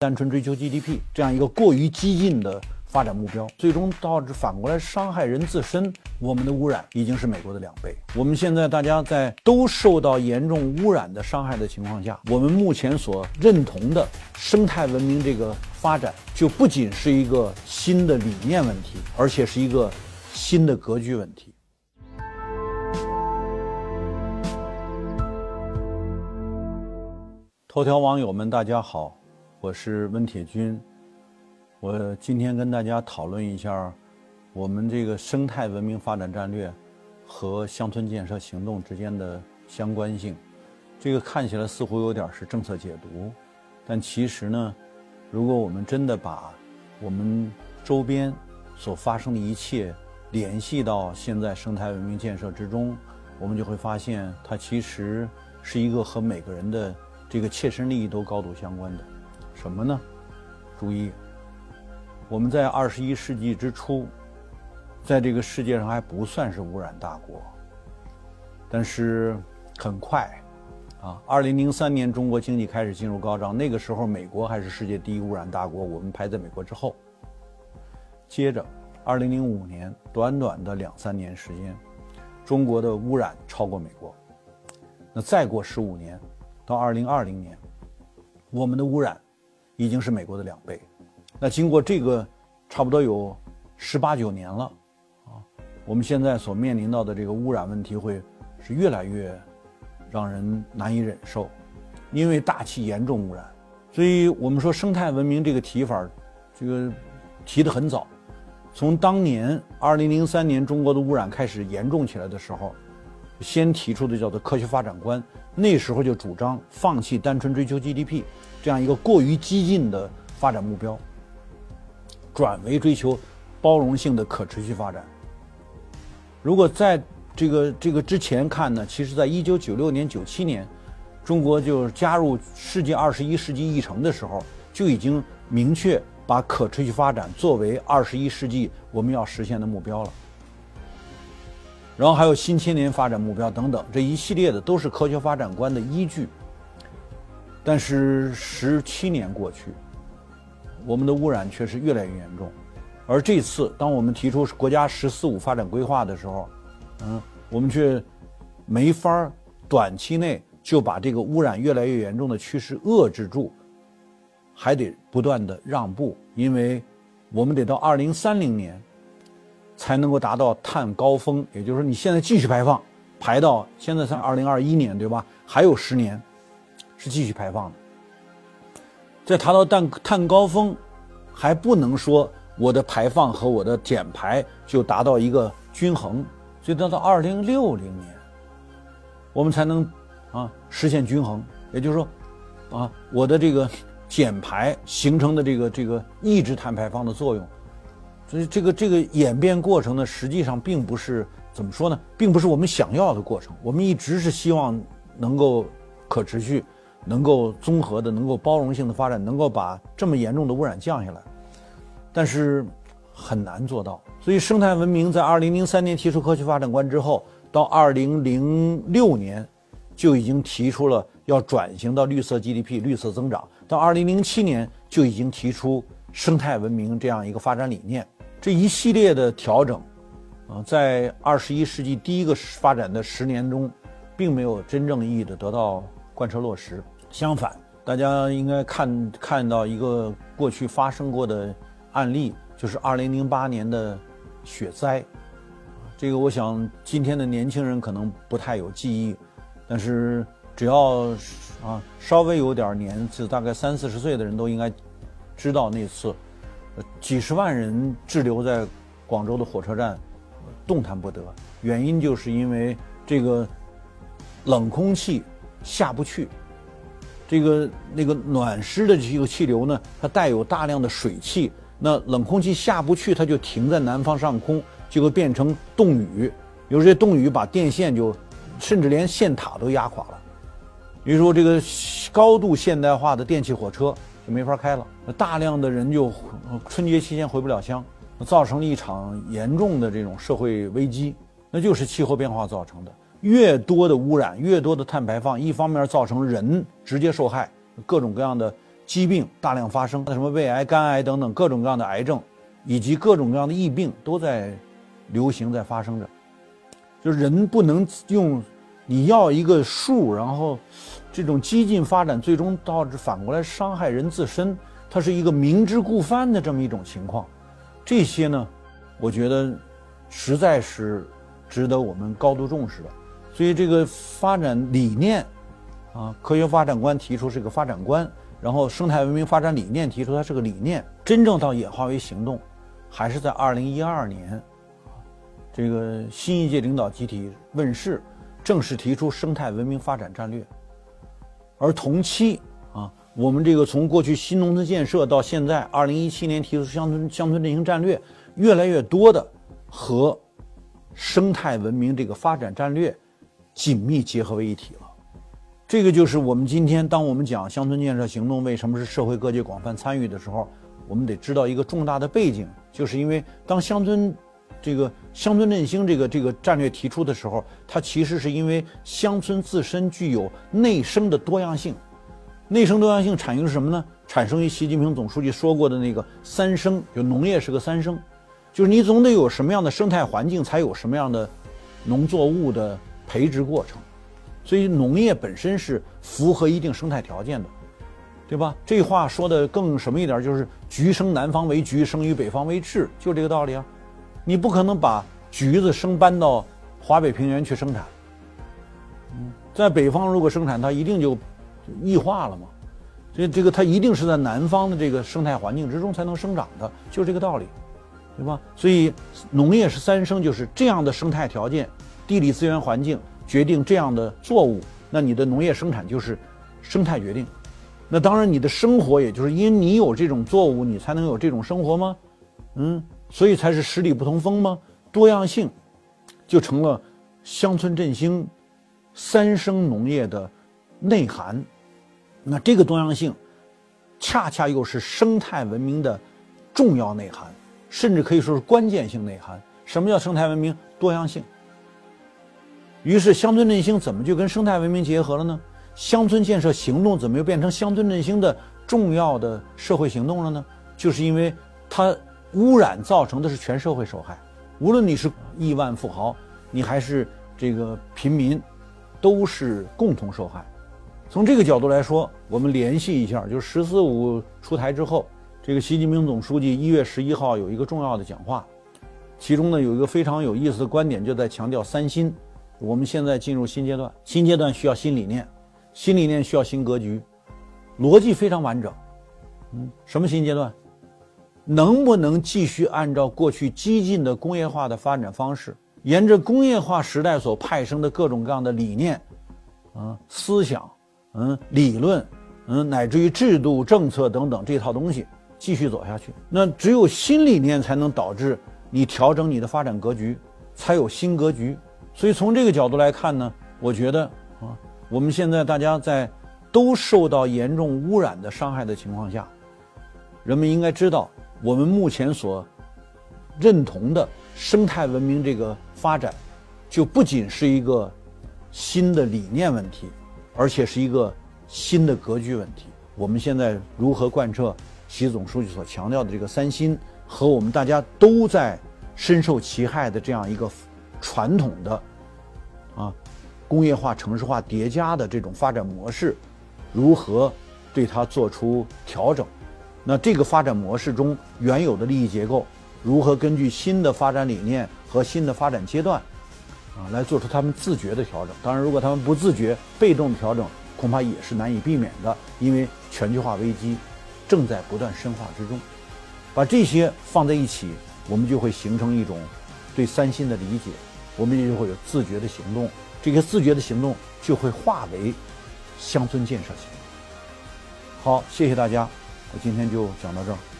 单纯追求 GDP 这样一个过于激进的发展目标，最终导致反过来伤害人自身。我们的污染已经是美国的两倍。我们现在大家在都受到严重污染的伤害的情况下，我们目前所认同的生态文明这个发展，就不仅是一个新的理念问题，而且是一个新的格局问题。头条网友们，大家好，我是温铁军。我今天跟大家讨论一下我们这个生态文明发展战略和乡村建设行动之间的相关性。这个看起来似乎有点是政策解读，但其实呢，如果我们真的把我们周边所发生的一切联系到现在生态文明建设之中，我们就会发现它其实是一个和每个人的。这个切身利益都高度相关的，什么呢？注意，我们在二十一世纪之初，在这个世界上还不算是污染大国，但是很快，啊，二零零三年中国经济开始进入高涨，那个时候美国还是世界第一污染大国，我们排在美国之后。接着，二零零五年，短短的两三年时间，中国的污染超过美国，那再过十五年。到二零二零年，我们的污染已经是美国的两倍。那经过这个差不多有十八九年了啊，我们现在所面临到的这个污染问题会是越来越让人难以忍受，因为大气严重污染。所以我们说生态文明这个提法，这个提得很早，从当年二零零三年中国的污染开始严重起来的时候。先提出的叫做科学发展观，那时候就主张放弃单纯追求 GDP 这样一个过于激进的发展目标，转为追求包容性的可持续发展。如果在这个这个之前看呢，其实在一九九六年、九七年，中国就加入世界二十一世纪议程的时候，就已经明确把可持续发展作为二十一世纪我们要实现的目标了。然后还有新千年发展目标等等，这一系列的都是科学发展观的依据。但是十七年过去，我们的污染却是越来越严重。而这次，当我们提出国家“十四五”发展规划的时候，嗯，我们却没法短期内就把这个污染越来越严重的趋势遏制住，还得不断的让步，因为我们得到二零三零年。才能够达到碳高峰，也就是说，你现在继续排放，排到现在才二零二一年，对吧？还有十年是继续排放的。在达到碳碳高峰，还不能说我的排放和我的减排就达到一个均衡，所以到到二零六零年，我们才能啊实现均衡。也就是说，啊我的这个减排形成的这个这个抑制碳排放的作用。所以这个这个演变过程呢，实际上并不是怎么说呢，并不是我们想要的过程。我们一直是希望能够可持续、能够综合的、能够包容性的发展，能够把这么严重的污染降下来，但是很难做到。所以，生态文明在二零零三年提出科学发展观之后，到二零零六年就已经提出了要转型到绿色 GDP、绿色增长，到二零零七年就已经提出生态文明这样一个发展理念。这一系列的调整，啊，在二十一世纪第一个发展的十年中，并没有真正意义的得到贯彻落实。相反，大家应该看看到一个过去发生过的案例，就是二零零八年的雪灾。这个我想今天的年轻人可能不太有记忆，但是只要啊稍微有点年纪，大概三四十岁的人都应该知道那次。几十万人滞留在广州的火车站，动弹不得。原因就是因为这个冷空气下不去，这个那个暖湿的这个气流呢，它带有大量的水汽，那冷空气下不去，它就停在南方上空，就会变成冻雨。有些冻雨把电线就，甚至连线塔都压垮了。比如说这个高度现代化的电气火车。就没法开了，那大量的人就春节期间回不了乡，造成了一场严重的这种社会危机，那就是气候变化造成的。越多的污染，越多的碳排放，一方面造成人直接受害，各种各样的疾病大量发生，那什么胃癌、肝癌等等各种各样的癌症，以及各种各样的疫病都在流行在发生着。就是人不能用你要一个数，然后这种激进发展，最终导致反过来伤害人自身，它是一个明知故犯的这么一种情况。这些呢，我觉得实在是值得我们高度重视的。所以这个发展理念啊，科学发展观提出是个发展观，然后生态文明发展理念提出它是个理念，真正到演化为行动，还是在二零一二年。这个新一届领导集体问世，正式提出生态文明发展战略。而同期啊，我们这个从过去新农村建设到现在，二零一七年提出乡村乡村振兴战略，越来越多的和生态文明这个发展战略紧密结合为一体了。这个就是我们今天当我们讲乡村建设行动为什么是社会各界广泛参与的时候，我们得知道一个重大的背景，就是因为当乡村。这个乡村振兴这个这个战略提出的时候，它其实是因为乡村自身具有内生的多样性，内生多样性产生于什么呢？产生于习近平总书记说过的那个三生，就农业是个三生，就是你总得有什么样的生态环境，才有什么样的农作物的培植过程，所以农业本身是符合一定生态条件的，对吧？这话说的更什么一点，就是橘生南方为橘，生于北方为枳，就这个道理啊。你不可能把橘子生搬到华北平原去生产，嗯，在北方如果生产，它一定就异化了嘛。所以这个它一定是在南方的这个生态环境之中才能生长的，就这个道理，对吧？所以农业是三生，就是这样的生态条件、地理资源环境决定这样的作物，那你的农业生产就是生态决定。那当然，你的生活也就是因为你有这种作物，你才能有这种生活吗？嗯。所以才是十里不同风吗？多样性就成了乡村振兴三生农业的内涵。那这个多样性，恰恰又是生态文明的重要内涵，甚至可以说是关键性内涵。什么叫生态文明？多样性。于是乡村振兴怎么就跟生态文明结合了呢？乡村建设行动怎么又变成乡村振兴的重要的社会行动了呢？就是因为它。污染造成的是全社会受害，无论你是亿万富豪，你还是这个平民，都是共同受害。从这个角度来说，我们联系一下，就是“十四五”出台之后，这个习近平总书记一月十一号有一个重要的讲话，其中呢有一个非常有意思的观点，就在强调“三新”。我们现在进入新阶段，新阶段需要新理念，新理念需要新格局，逻辑非常完整。嗯，什么新阶段？能不能继续按照过去激进的工业化的发展方式，沿着工业化时代所派生的各种各样的理念、啊思想、嗯理论、嗯乃至于制度政策等等这套东西继续走下去？那只有新理念才能导致你调整你的发展格局，才有新格局。所以从这个角度来看呢，我觉得啊，我们现在大家在都受到严重污染的伤害的情况下，人们应该知道。我们目前所认同的生态文明这个发展，就不仅是一个新的理念问题，而且是一个新的格局问题。我们现在如何贯彻习总书记所强调的这个“三新”，和我们大家都在深受其害的这样一个传统的啊工业化、城市化叠加的这种发展模式，如何对它做出调整？那这个发展模式中原有的利益结构，如何根据新的发展理念和新的发展阶段，啊，来做出他们自觉的调整？当然，如果他们不自觉、被动调整，恐怕也是难以避免的，因为全球化危机正在不断深化之中。把这些放在一起，我们就会形成一种对三新的理解，我们也就会有自觉的行动。这些自觉的行动就会化为乡村建设行动。好，谢谢大家。我今天就讲到这儿。